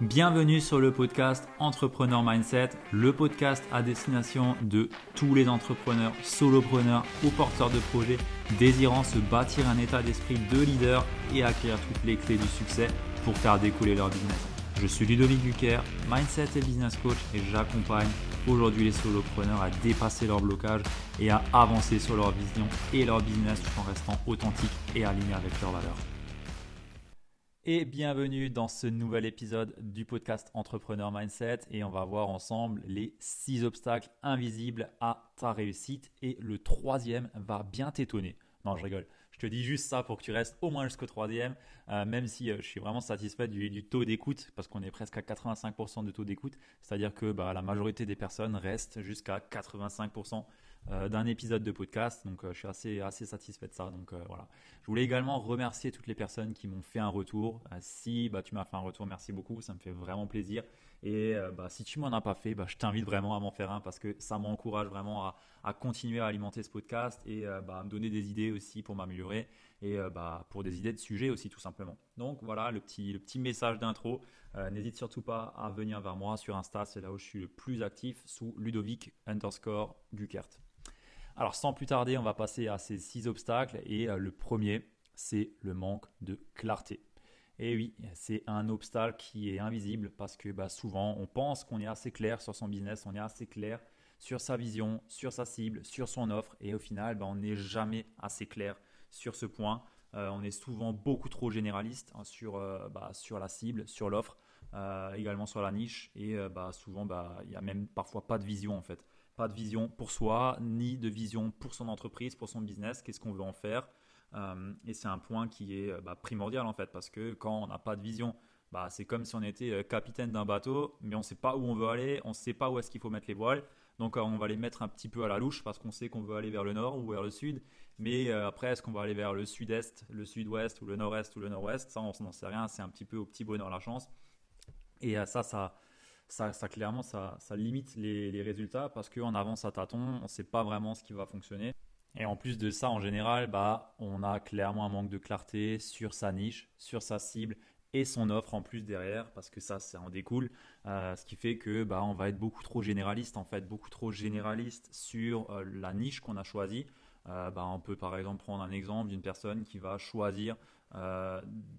Bienvenue sur le podcast Entrepreneur Mindset, le podcast à destination de tous les entrepreneurs, solopreneurs ou porteurs de projets désirant se bâtir un état d'esprit de leader et acquérir toutes les clés du succès pour faire découler leur business. Je suis Ludovic Duquer, Mindset et Business Coach et j'accompagne aujourd'hui les solopreneurs à dépasser leurs blocages et à avancer sur leur vision et leur business tout en restant authentiques et alignés avec leurs valeurs et bienvenue dans ce nouvel épisode du podcast Entrepreneur Mindset et on va voir ensemble les six obstacles invisibles à ta réussite et le troisième va bien t'étonner. Non, je rigole. Je te dis juste ça pour que tu restes au moins jusqu'au troisième, euh, même si euh, je suis vraiment satisfait du, taux d'écoute, parce qu'on est presque à 85% de taux d'écoute, c'est-à-dire que bah, la majorité des personnes restent jusqu'à 85% euh, d'un épisode de podcast. Donc, euh, je suis assez, satisfait de ça. Donc, euh, voilà. Je voulais également remercier toutes les personnes qui m'ont fait un retour. si bah, tu m'as fait un retour, merci beaucoup. Ça me fait vraiment plaisir. Et bah, si tu m'en as pas fait, bah, je t'invite vraiment à m'en faire un parce que ça m'encourage vraiment à, continuer à alimenter ce podcast et à me donner des idées aussi pour m'améliorer et pour des idées de sujets aussi tout simplement. Donc voilà le petit, message d'intro. N'hésite surtout pas à venir vers moi sur Insta, c'est là où je suis le plus actif sous Ludovic underscore Gukert. Alors sans plus tarder, on va passer à ces six obstacles et euh, le premier, c'est le manque de clarté. Et oui, c'est un obstacle qui est invisible parce que bah, souvent on pense qu'on est assez clair sur son business, on est assez clair sur sa vision, sur sa cible, sur son offre et au final bah, on n'est jamais assez clair sur ce point. Euh, on est souvent beaucoup trop généraliste hein, sur, euh, bah, sur la cible, sur l'offre, également sur la niche et souvent il n'y a même parfois pas de vision en fait pas de vision pour soi, ni de vision pour son entreprise, pour son business, qu'est-ce qu'on veut en faire? Euh, et c'est un point qui est euh, bah, primordial en fait, parce que quand on n'a pas de vision, bah, c'est comme si on était euh, capitaine d'un bateau, mais on ne sait pas où on veut aller, on ne sait pas où est-ce qu'il faut mettre les voiles. Donc on va les mettre un petit peu à la louche parce qu'on sait qu'on veut aller vers le nord ou vers le sud. Mais après, est-ce qu'on va aller vers le sud-est, le sud-ouest ou le nord-est ou le nord-ouest? Ça, on n'en sait rien. C'est un petit peu au petit bonheur la chance. Et ça, ça, ça, clairement, ça, limite les, résultats parce qu'on avance à tâtons, on ne sait pas vraiment ce qui va fonctionner. Et en plus de ça, en général, bah, on a clairement un manque de clarté sur sa niche, sur sa cible et son offre en plus derrière, parce que ça, ça en découle. Euh, ce qui fait que bah, on va être beaucoup trop généraliste, en fait, beaucoup trop généraliste sur euh, la niche qu'on a choisie. Euh, bah, on peut par exemple prendre un exemple d'une personne qui va choisir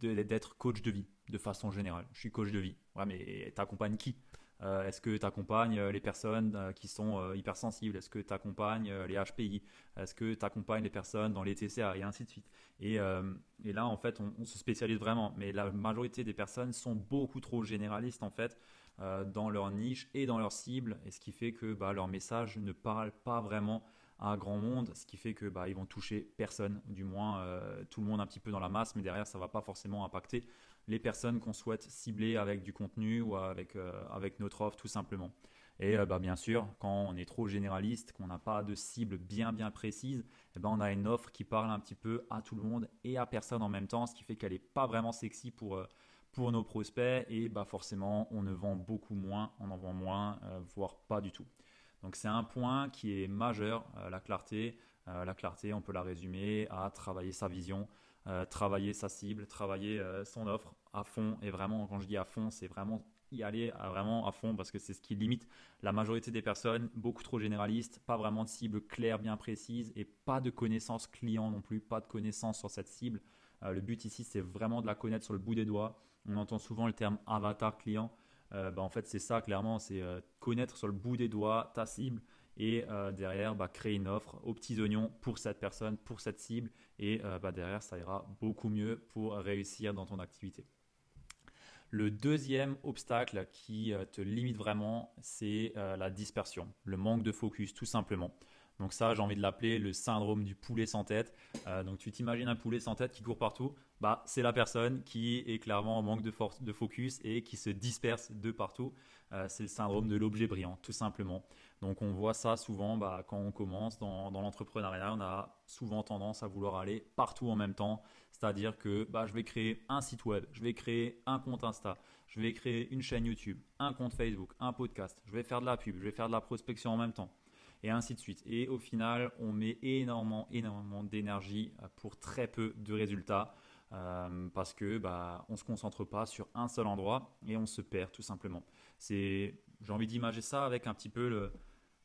d'être coach de vie de façon générale. Je suis coach de vie. Ouais, mais t'accompagnes qui? Euh, Est-ce que tu accompagnes euh, les personnes euh, qui sont hypersensibles? Est-ce que tu accompagnes les HPI Est-ce que tu accompagnes les personnes dans les TCA Et ainsi de suite? Et, là, en fait, on, se spécialise vraiment. Mais la majorité des personnes sont beaucoup trop généralistes, en fait, dans leur niche et dans leur cible. Et ce qui fait que bah, leur message ne parle pas vraiment à grand monde, ce qui fait que bah, ils vont toucher personne, du moins tout le monde un petit peu dans la masse, mais derrière ça va pas forcément impacter les personnes qu'on souhaite cibler avec du contenu ou avec, euh, avec notre offre tout simplement. Et euh, bah, bien sûr, quand on est trop généraliste, qu'on n'a pas de cible bien bien précise, eh ben, on a une offre qui parle un petit peu à tout le monde et à personne en même temps, ce qui fait qu'elle n'est pas vraiment sexy pour, euh, pour nos prospects et bah, forcément on ne vend beaucoup moins, on en vend moins, voire pas du tout. Donc c'est un point qui est majeur, la clarté. La clarté, on peut la résumer à travailler sa vision, travailler sa cible, travailler son offre à fond. Et vraiment, quand je dis à fond, c'est vraiment y aller à vraiment à fond parce que c'est ce qui limite la majorité des personnes, beaucoup trop généralistes, pas vraiment de cible claire, bien précise et pas de connaissances client non plus, pas de connaissances sur cette cible. Euh, le but ici, c'est vraiment de la connaître sur le bout des doigts. On entend souvent le terme avatar client. Euh, bah, en fait, c'est ça clairement, c'est euh, connaître sur le bout des doigts ta cible et derrière bah, créer une offre aux petits oignons pour cette personne, pour cette cible et bah, derrière ça ira beaucoup mieux pour réussir dans ton activité. Le deuxième obstacle qui euh, te limite vraiment, c'est euh, la dispersion, le manque de focus, tout simplement. Donc ça, j'ai envie de l'appeler le syndrome du poulet sans tête. Euh, donc tu t'imagines un poulet sans tête qui court partout, bah c'est la personne qui est clairement en manque de, force, de focus et qui se disperse de partout. c'est le syndrome de l'objet brillant, tout simplement. Donc on voit ça souvent bah, quand on commence dans, l'entrepreneuriat, on a souvent tendance à vouloir aller partout en même temps. C'est-à-dire que bah, je vais créer un site web, je vais créer un compte Insta, je vais créer une chaîne YouTube, un compte Facebook, un podcast, je vais faire de la pub, je vais faire de la prospection en même temps, et ainsi de suite. Et au final, on met énormément, énormément d'énergie pour très peu de résultats. parce que bah, on se concentre pas sur un seul endroit et on se perd tout simplement. C'est, j'ai envie d'imager ça avec un petit peu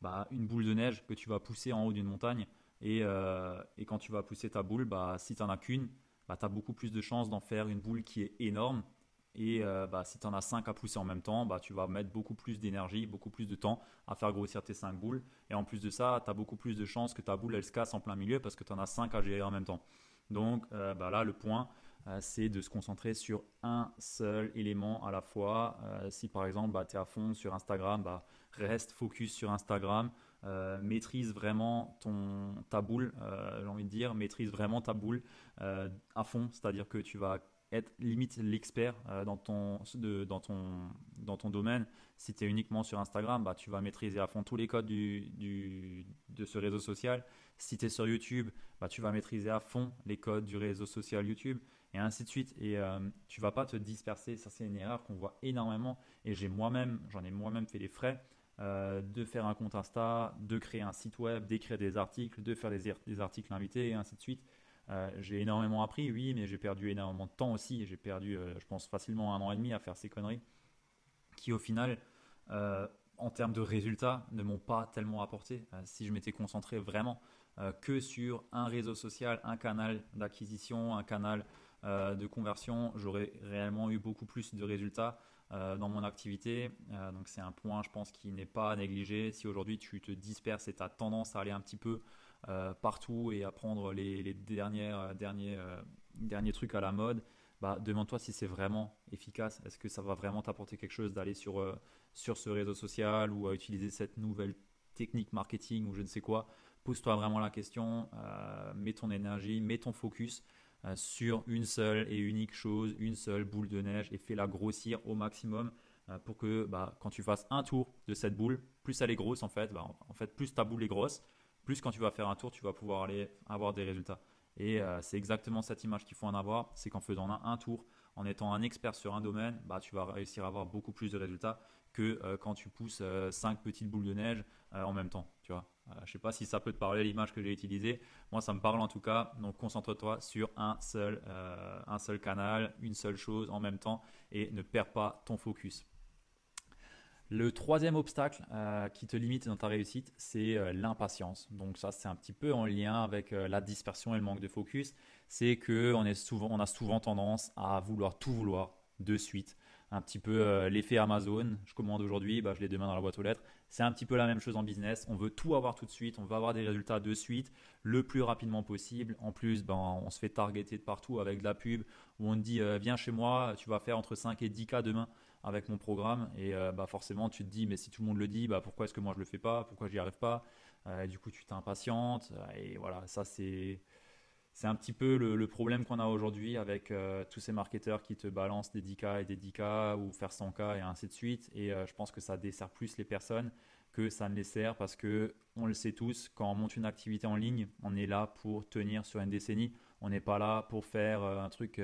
bah, une boule de neige que tu vas pousser en haut d'une montagne et, et, quand tu vas pousser ta boule, bah, si tu n'en as qu'une, bah, tu as beaucoup plus de chances d'en faire une boule qui est énorme et euh, bah, si tu en as 5 à pousser en même temps, bah, tu vas mettre beaucoup plus d'énergie, beaucoup plus de temps à faire grossir tes 5 boules. Et en plus de ça, tu as beaucoup plus de chances que ta boule elle se casse en plein milieu parce que tu en as 5 à gérer en même temps. Donc euh, bah, là, le point, euh, c'est de se concentrer sur un seul élément à la fois. si par exemple, tu es à fond sur Instagram, reste focus sur Instagram. maîtrise vraiment ton, ta boule, j'ai envie de dire, maîtrise vraiment ta boule à fond, c'est-à-dire que tu vas être limite l'expert euh, dans, ton, dans, ton, domaine. Si tu es uniquement sur Instagram, bah, tu vas maîtriser à fond tous les codes du, du, de ce réseau social. Si tu es sur YouTube, bah, tu vas maîtriser à fond les codes du réseau social YouTube et ainsi de suite. Et euh, tu vas pas te disperser. Ça, c'est une erreur qu'on voit énormément. Et j'ai moi-même, j'en ai moi-même fait les frais. Euh, de faire un compte Insta, de créer un site web, d'écrire des articles, de faire des, des articles invités et ainsi de suite. Euh, j'ai énormément appris, oui, mais j'ai perdu énormément de temps aussi. J'ai perdu, euh, je pense, facilement un an et demi à faire ces conneries qui, au final, euh, en termes de résultats, ne m'ont pas tellement apporté. si je m'étais concentré vraiment que sur un réseau social, un canal d'acquisition, un canal de conversion, j'aurais réellement eu beaucoup plus de résultats dans mon activité. donc c'est un point, je pense, qui n'est pas négligé. Si aujourd'hui tu te disperses et tu as tendance à aller un petit peu partout et apprendre les, les dernières, euh, derniers, euh, derniers trucs à la mode, bah, demande-toi si c'est vraiment efficace. Est-ce que ça va vraiment t'apporter quelque chose d'aller sur, sur ce réseau social ou à utiliser cette nouvelle technique marketing ou je ne sais quoi? Pose-toi vraiment la question, mets ton énergie, mets ton focus sur une seule et unique chose, une seule boule de neige et fais-la grossir au maximum pour que bah, quand tu fasses un tour de cette boule, plus elle est grosse en fait, bah, en fait plus ta boule est grosse, plus quand tu vas faire un tour, tu vas pouvoir aller avoir des résultats. Et euh, c'est exactement cette image qu'il faut en avoir, c'est qu'en faisant un, tour, en étant un expert sur un domaine, bah, tu vas réussir à avoir beaucoup plus de résultats que euh, quand tu pousses 5 euh, petites boules de neige en même temps. Tu vois. je ne sais pas si ça peut te parler l'image que j'ai utilisée. Moi, ça me parle en tout cas. Donc, concentre-toi sur un seul canal, une seule chose en même temps et ne perds pas ton focus. Le troisième obstacle euh, qui te limite dans ta réussite, c'est euh, l'impatience. Donc ça, c'est un petit peu en lien avec euh, la dispersion et le manque de focus. C'est que on, a souvent tendance à vouloir tout vouloir de suite. Un petit peu l'effet Amazon. Je commande aujourd'hui, bah, je l'ai demain dans la boîte aux lettres. C'est un petit peu la même chose en business. On veut tout avoir tout de suite. On veut avoir des résultats de suite, le plus rapidement possible. En plus, ben, on se fait targeter de partout avec de la pub où on te dit viens chez moi, tu vas faire entre 5 et 10 cas demain avec mon programme. Et euh, bah forcément, tu te dis, mais si tout le monde le dit, bah pourquoi est-ce que moi je le fais pas? Pourquoi j'y arrive pas? Euh, Du coup, tu t'impatientes. Et voilà, ça c'est c'est un petit peu le, problème qu'on a aujourd'hui avec euh, tous ces marketeurs qui te balancent des 10K et des 10K ou faire 100K et ainsi de suite. Et je pense que ça dessert plus les personnes que ça ne les sert parce que on le sait tous, quand on monte une activité en ligne, on est là pour tenir sur une décennie. On n'est pas là pour faire un truc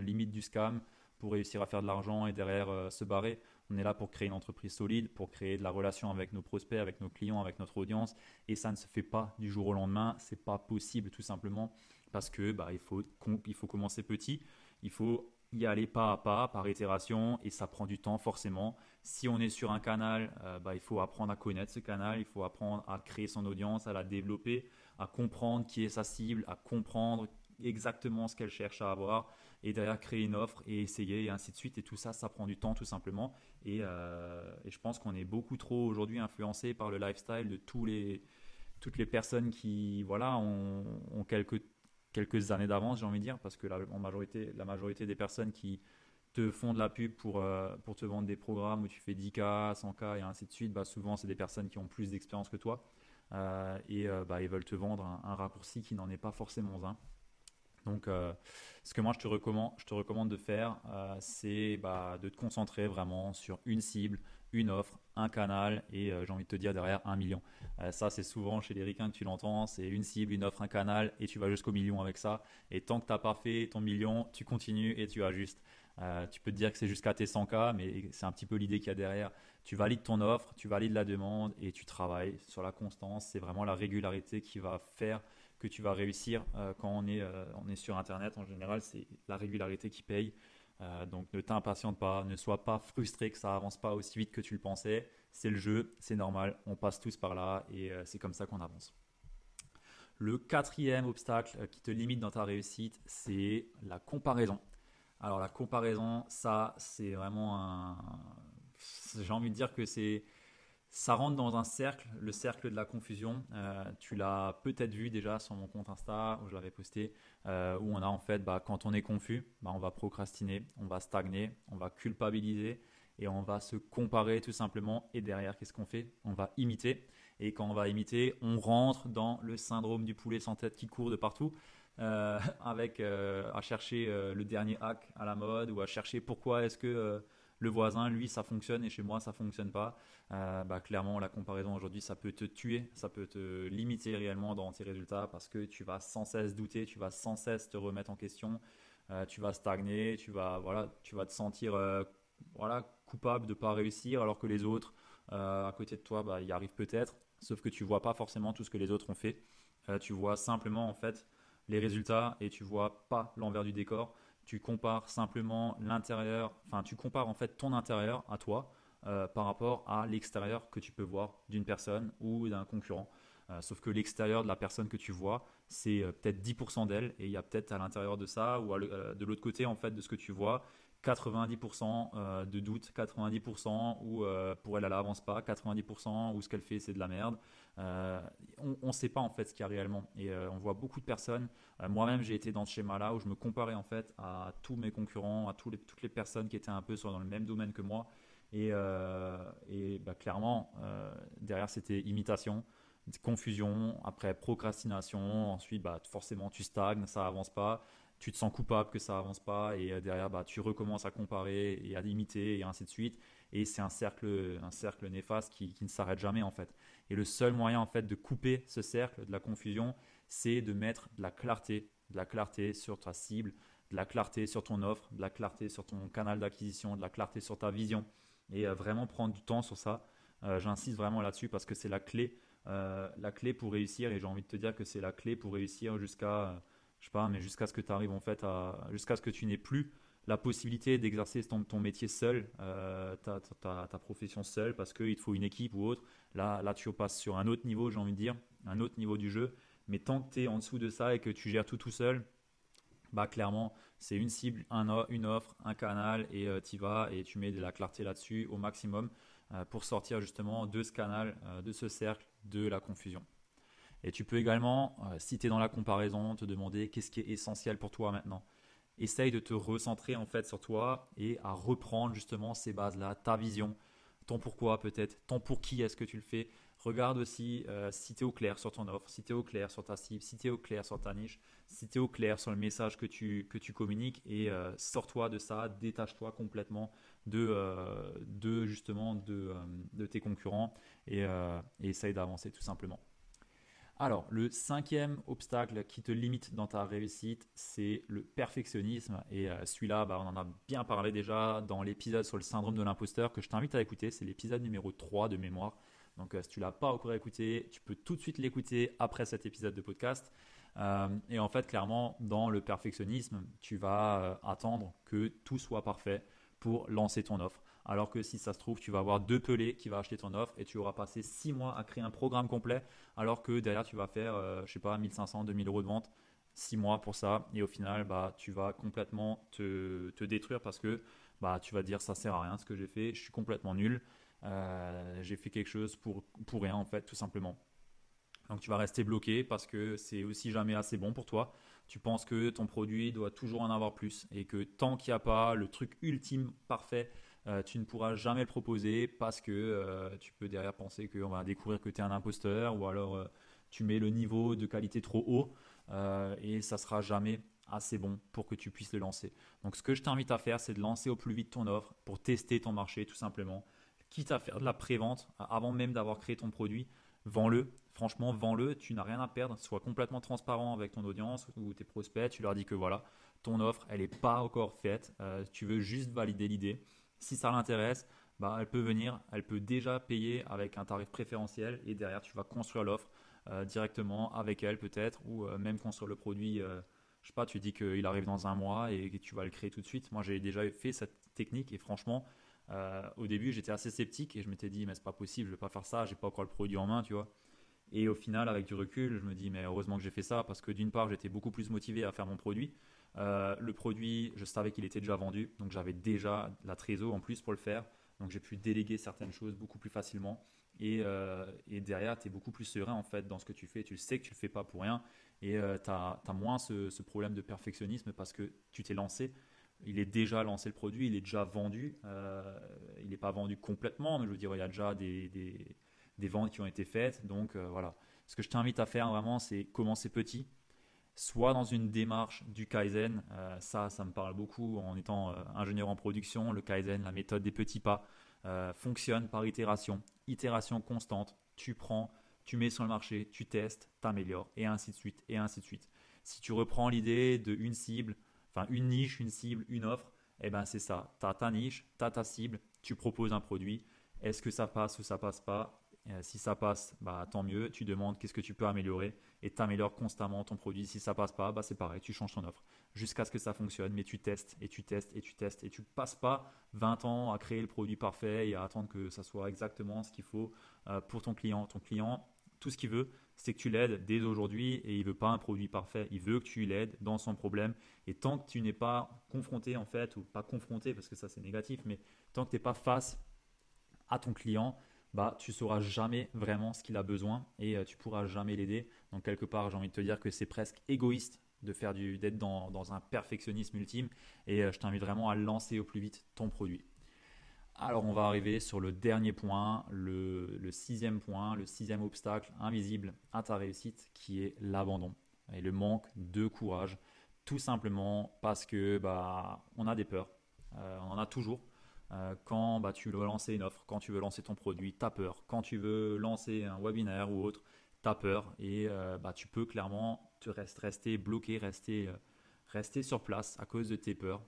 limite du scam pour réussir à faire de l'argent et derrière euh, se barrer. On est là pour créer une entreprise solide, pour créer de la relation avec nos prospects, avec nos clients, avec notre audience. Et ça ne se fait pas du jour au lendemain. C'est pas possible tout simplement parce que bah, il, faut, il faut commencer petit. Il faut y aller pas à pas, par itération, et ça prend du temps forcément. Si on est sur un canal, euh, bah, il faut apprendre à connaître ce canal, il faut apprendre à créer son audience, à la développer, à comprendre qui est sa cible, à comprendre exactement ce qu'elle cherche à avoir et derrière créer une offre et essayer et ainsi de suite. Et tout ça, ça prend du temps tout simplement. Et, euh, je pense qu'on est beaucoup trop aujourd'hui influencé par le lifestyle de tous les, toutes les personnes qui voilà, ont, quelques, quelques années d'avance, j'ai envie de dire, parce que la, majorité, la majorité des personnes qui te font de la pub pour, euh, pour te vendre des programmes où tu fais 10K, 100K et ainsi de suite, bah souvent c'est des personnes qui ont plus d'expérience que toi. Euh, et bah, ils veulent te vendre un raccourci qui n'en est pas forcément un. Donc, euh, ce que moi je te recommande, je te recommande de faire, euh, c'est bah, de te concentrer vraiment sur une cible, une offre, un canal et euh, j'ai envie de te dire derrière un million. ça, c'est souvent chez les ricains que tu l'entends, c'est une cible, une offre, un canal et tu vas jusqu'au million avec ça. Et tant que tu n'as pas fait ton million, tu continues et tu ajustes. tu peux te dire que c'est jusqu'à tes 100K, mais c'est un petit peu l'idée qu'il y a derrière. Tu valides ton offre, tu valides la demande et tu travailles sur la constance. C'est vraiment la régularité qui va faire que tu vas réussir quand on est, on est sur Internet. En général, c'est la régularité qui paye. donc ne t'impatiente pas, ne sois pas frustré que ça avance pas aussi vite que tu le pensais. C'est le jeu, c'est normal, on passe tous par là et c'est comme ça qu'on avance. Le quatrième obstacle qui te limite dans ta réussite, c'est la comparaison. Alors la comparaison, ça, c'est vraiment un... J'ai envie de dire que c'est... Ça rentre dans un cercle, le cercle de la confusion. Euh, tu l'as peut-être vu déjà sur mon compte Insta où je l'avais posté, euh, où on a en fait, bah, quand on est confus, bah, on va procrastiner, on va stagner, on va culpabiliser et on va se comparer tout simplement. Et derrière, qu'est-ce qu'on fait? On va imiter. Et quand on va imiter, on rentre dans le syndrome du poulet sans tête qui court de partout. Euh, avec à chercher le dernier hack à la mode ou à chercher pourquoi est-ce que le voisin, lui, ça fonctionne et chez moi, ça fonctionne pas. bah, clairement, la comparaison aujourd'hui, ça peut te tuer, ça peut te limiter réellement dans tes résultats parce que tu vas sans cesse douter, tu vas sans cesse te remettre en question, tu vas stagner, tu vas, voilà, tu vas te sentir voilà, coupable de pas réussir alors que les autres à côté de toi, bah, y arrivent peut-être, sauf que tu vois pas forcément tout ce que les autres ont fait. tu vois simplement en fait les résultats et tu vois pas l'envers du décor. Tu compares simplement l'intérieur, enfin tu compares en fait ton intérieur à toi euh, par rapport à l'extérieur que tu peux voir d'une personne ou d'un concurrent. Euh, sauf que l'extérieur de la personne que tu vois, c'est euh, peut-être 10% d'elle et il y a peut-être à l'intérieur de ça ou de l'autre côté en fait de ce que tu vois, 90% euh, de doute, 90% où euh, pour elle elle avance pas, 90% où ce qu'elle fait c'est de la merde. Euh, on ne sait pas en fait ce qu'il y a réellement. Et on voit beaucoup de personnes. Moi-même j'ai été dans ce schéma-là où je me comparais en fait à tous mes concurrents, à toutes les personnes qui étaient un peu dans le même domaine que moi. Et, bah, clairement derrière c'était imitation confusion, après procrastination, ensuite bah, forcément tu stagnes, ça avance pas, tu te sens coupable que ça avance pas. Et euh, derrière bah, tu recommences à comparer et à imiter et ainsi de suite et c'est un cercle un cercle néfaste qui, ne s'arrête jamais en fait. Et le seul moyen en fait de couper ce cercle de la confusion c'est de mettre de la clarté de la clarté sur ta cible de la clarté sur ton offre de la clarté sur ton canal d'acquisition de la clarté sur ta vision. Et euh, vraiment prendre du temps sur ça. Euh, j'insiste vraiment là-dessus parce que c'est la clé la clé pour réussir. Et j'ai envie de te dire que c'est la clé pour réussir jusqu'à je sais pas, mais jusqu'à ce que tu arrives en fait jusqu'à ce que tu n'aies plus la possibilité d'exercer ton, métier seul, euh, ta, profession seule, parce qu'il te faut une équipe ou autre. Là, tu passes sur un autre niveau, j'ai envie de dire, un autre niveau du jeu. Mais tant que tu es en dessous de ça et que tu gères tout tout seul, bah clairement, c'est une cible, un, une offre, un canal, et euh, tu vas et tu mets de la clarté là-dessus au maximum euh, pour sortir justement de ce canal, de ce cercle, de la confusion. Et tu peux également, si tu es dans la comparaison, te demander qu'est-ce qui est essentiel pour toi maintenant. Essaye de te recentrer en fait sur toi et à reprendre justement ces bases-là, ta vision, ton pourquoi peut-être, ton pour qui est-ce que tu le fais. Regarde aussi euh, si tu es au clair sur ton offre, si tu es au clair sur ta cible, si tu es au clair sur ta niche, si tu es au clair sur le message que tu, que tu communiques et euh, sors-toi de ça, détache-toi complètement de, de justement de, de, tes concurrents et, et essaye d'avancer tout simplement. Alors, le cinquième obstacle qui te limite dans ta réussite, c'est le perfectionnisme. Et euh, celui-là, bah, on en a bien parlé déjà dans l'épisode sur le syndrome de l'imposteur que je t'invite à écouter. C'est l'épisode numéro 3 de mémoire. Donc, euh, si tu l'as pas encore écouté, tu peux tout de suite l'écouter après cet épisode de podcast. Euh, et en fait, clairement, dans le perfectionnisme, tu vas attendre que tout soit parfait pour lancer ton offre. Alors que si ça se trouve, tu vas avoir deux pelés qui vont acheter ton offre et tu auras passé six mois à créer un programme complet, alors que derrière tu vas faire, euh, je sais pas, 1500, 2000 euros de vente, six mois pour ça, et au final, bah, tu vas complètement te, détruire parce que bah, tu vas dire ça sert à rien ce que j'ai fait, je suis complètement nul, euh, j'ai fait quelque chose pour, pour rien en fait, tout simplement. Donc tu vas rester bloqué parce que c'est aussi jamais assez bon pour toi. Tu penses que ton produit doit toujours en avoir plus et que tant qu'il n'y a pas le truc ultime parfait euh, tu ne pourras jamais le proposer parce que euh, tu peux derrière penser qu'on va découvrir que tu es un imposteur ou alors euh, tu mets le niveau de qualité trop haut et ça sera jamais assez bon pour que tu puisses le lancer. Donc ce que je t'invite à faire, c'est de lancer au plus vite ton offre pour tester ton marché tout simplement. Quitte à faire de la pré-vente avant même d'avoir créé ton produit, vends-le. Franchement, vends-le. Tu n'as rien à perdre. Sois complètement transparent avec ton audience ou tes prospects. Tu leur dis que voilà, ton offre, elle n'est pas encore faite. tu veux juste valider l'idée. Si ça l'intéresse, bah, elle peut venir, elle peut déjà payer avec un tarif préférentiel et derrière tu vas construire l'offre directement avec elle peut-être, ou même construire le produit je sais pas, tu dis qu'il arrive dans un mois et que tu vas le créer tout de suite. Moi, j'ai déjà fait cette technique et franchement, euh, au début, j'étais assez sceptique et je m'étais dit, mais c'est pas possible, je vais pas faire ça, j'ai pas encore le produit en main, tu vois. Et au final, avec du recul, je me dis, mais heureusement que j'ai fait ça parce que d'une part, j'étais beaucoup plus motivé à faire mon produit. Euh, le produit, je savais qu'il était déjà vendu, donc j'avais déjà la trésor en plus pour le faire. Donc j'ai pu déléguer certaines choses beaucoup plus facilement. Et, euh, derrière, tu es beaucoup plus serein en fait dans ce que tu fais. Tu sais que tu le fais pas pour rien. Et tu as, moins ce, problème de perfectionnisme parce que tu t'es lancé il est déjà lancé le produit, il est déjà vendu. Euh, il n'est pas vendu complètement, mais je veux dire, il y a déjà des, des, ventes qui ont été faites. Donc euh, voilà. Ce que je t'invite à faire vraiment, c'est commencer petit. Soit dans une démarche du Kaizen, euh, ça, ça me parle beaucoup en étant ingénieur en production. Le Kaizen, la méthode des petits pas, fonctionne par itération, itération constante. Tu prends, tu mets sur le marché, tu testes, t'améliores, et ainsi de suite, et ainsi de suite. Si tu reprends l'idée de une cible, enfin une niche, une cible, une offre, eh ben c'est ça. Tu as ta niche, tu as ta cible, tu proposes un produit. Est-ce que ça passe ou ça passe pas? Euh, Si ça passe, bah, tant mieux. Tu demandes qu'est-ce que tu peux améliorer et tu améliores constamment ton produit. Si ça passe pas, bah, c'est pareil, tu changes ton offre jusqu'à ce que ça fonctionne. Mais tu testes et tu testes et tu testes et tu passes pas 20 ans à créer le produit parfait et à attendre que ça soit exactement ce qu'il faut euh, pour ton client. Ton client, tout ce qu'il veut, c'est que tu l'aides dès aujourd'hui et il veut pas un produit parfait. Il veut que tu l'aides dans son problème. Et tant que tu n'es pas confronté, en fait, ou pas confronté, parce que ça c'est négatif, mais tant que tu n'es pas face à ton client, bah, tu sauras jamais vraiment ce qu'il a besoin et euh, tu pourras jamais l'aider. Donc, quelque part, j'ai envie de te dire que c'est presque égoïste de faire du, d'être dans, un perfectionnisme ultime et euh, je t'invite vraiment à lancer au plus vite ton produit. Alors on va arriver sur le dernier point, le, sixième point, le sixième obstacle invisible à ta réussite qui est l'abandon et le manque de courage. Tout simplement parce que bah, on a des peurs, euh, on en a toujours. Euh, quand bah, tu veux lancer une offre, quand tu veux lancer ton produit, tu as peur. Quand tu veux lancer un webinaire ou autre, tu as peur et euh, bah, tu peux clairement te rester bloqué, rester, rester sur place à cause de tes peurs.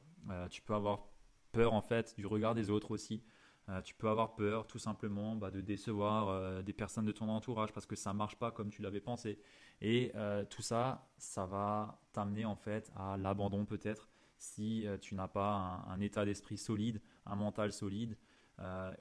tu peux avoir peur en fait du regard des autres aussi. Euh, tu peux avoir peur tout simplement bah, de décevoir euh, des personnes de ton entourage parce que ça marche pas comme tu l'avais pensé. Et euh, tout ça, ça va t'amener en fait à l'abandon peut-être si tu n'as pas un, état d'esprit solide, un mental solide,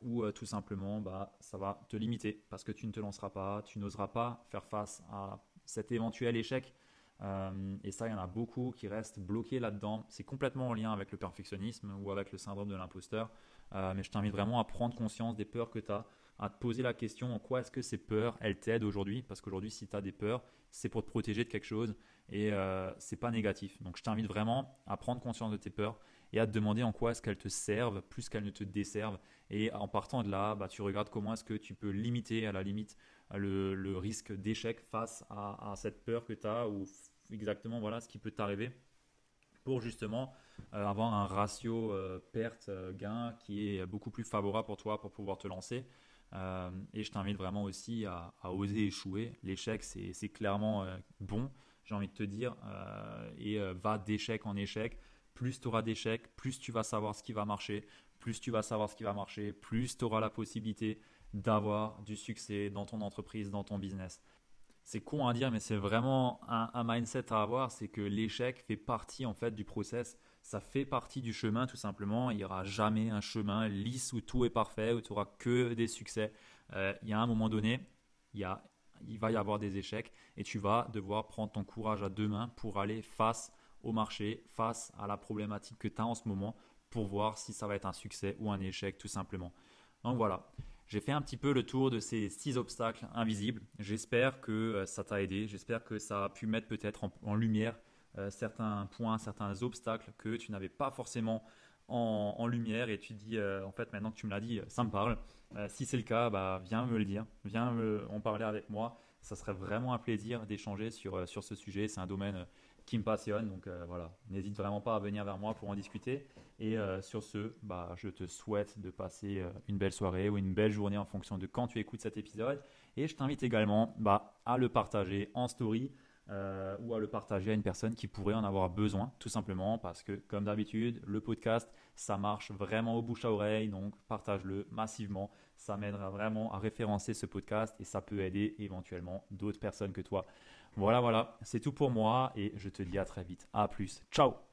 ou tout simplement bah, ça va te limiter parce que tu ne te lanceras pas, tu n'oseras pas faire face à cet éventuel échec euh, et ça, il y en a beaucoup qui restent bloqués là-dedans. C'est complètement en lien avec le perfectionnisme ou avec le syndrome de l'imposteur. Euh, mais je t'invite vraiment à prendre conscience des peurs que tu as, à te poser la question en quoi est-ce que ces peurs, elles t'aident aujourd'hui? Parce qu'aujourd'hui, si tu as des peurs, c'est pour te protéger de quelque chose et euh, c'est pas négatif. Donc je t'invite vraiment à prendre conscience de tes peurs et à te demander en quoi est-ce qu'elles te servent plus qu'elles ne te desservent. Et en partant de là, bah, tu regardes comment est-ce que tu peux limiter à la limite le, risque d'échec face à, cette peur que tu as ou exactement voilà ce qui peut t'arriver pour justement euh, avoir un ratio euh, perte-gain euh, qui est beaucoup plus favorable pour toi pour pouvoir te lancer. et je t'invite vraiment aussi à, oser échouer. L'échec, c'est clairement bon, j'ai envie de te dire, et va d'échec en échec. Plus tu auras d'échecs, plus tu vas savoir ce qui va marcher, plus tu vas savoir ce qui va marcher, plus tu auras la possibilité d'avoir du succès dans ton entreprise, dans ton business c'est con à dire, mais c'est vraiment un, mindset à avoir, c'est que l'échec fait partie en fait du process, ça fait partie du chemin tout simplement. Il n'y aura jamais un chemin lisse où tout est parfait, où tu auras que des succès. Euh, il y a un moment donné, il, il va y avoir des échecs et tu vas devoir prendre ton courage à deux mains pour aller face au marché, face à la problématique que tu as en ce moment, pour voir si ça va être un succès ou un échec tout simplement. Donc voilà. J'ai fait un petit peu le tour de ces six obstacles invisibles. J'espère que euh, ça t'a aidé. J'espère que ça a pu mettre peut-être en, lumière euh, certains points, certains obstacles que tu n'avais pas forcément en, lumière. Et tu dis, euh, en fait, maintenant que tu me l'as dit, ça me parle. si c'est le cas, bah, viens me le dire. Viens en parler avec moi. Ça serait vraiment un plaisir d'échanger sur, sur ce sujet. C'est un domaine qui me passionne. Donc euh, voilà, n'hésite vraiment pas à venir vers moi pour en discuter. Et euh, sur ce, bah, je te souhaite de passer euh, une belle soirée ou une belle journée en fonction de quand tu écoutes cet épisode. Et je t'invite également bah, à le partager en story. ou à le partager à une personne qui pourrait en avoir besoin, tout simplement parce que, comme d'habitude, le podcast, ça marche vraiment au bouche à oreille, donc partage-le massivement. Ça m'aidera vraiment à référencer ce podcast et ça peut aider éventuellement d'autres personnes que toi. Voilà, voilà, c'est tout pour moi et je te dis à très vite. À plus. Ciao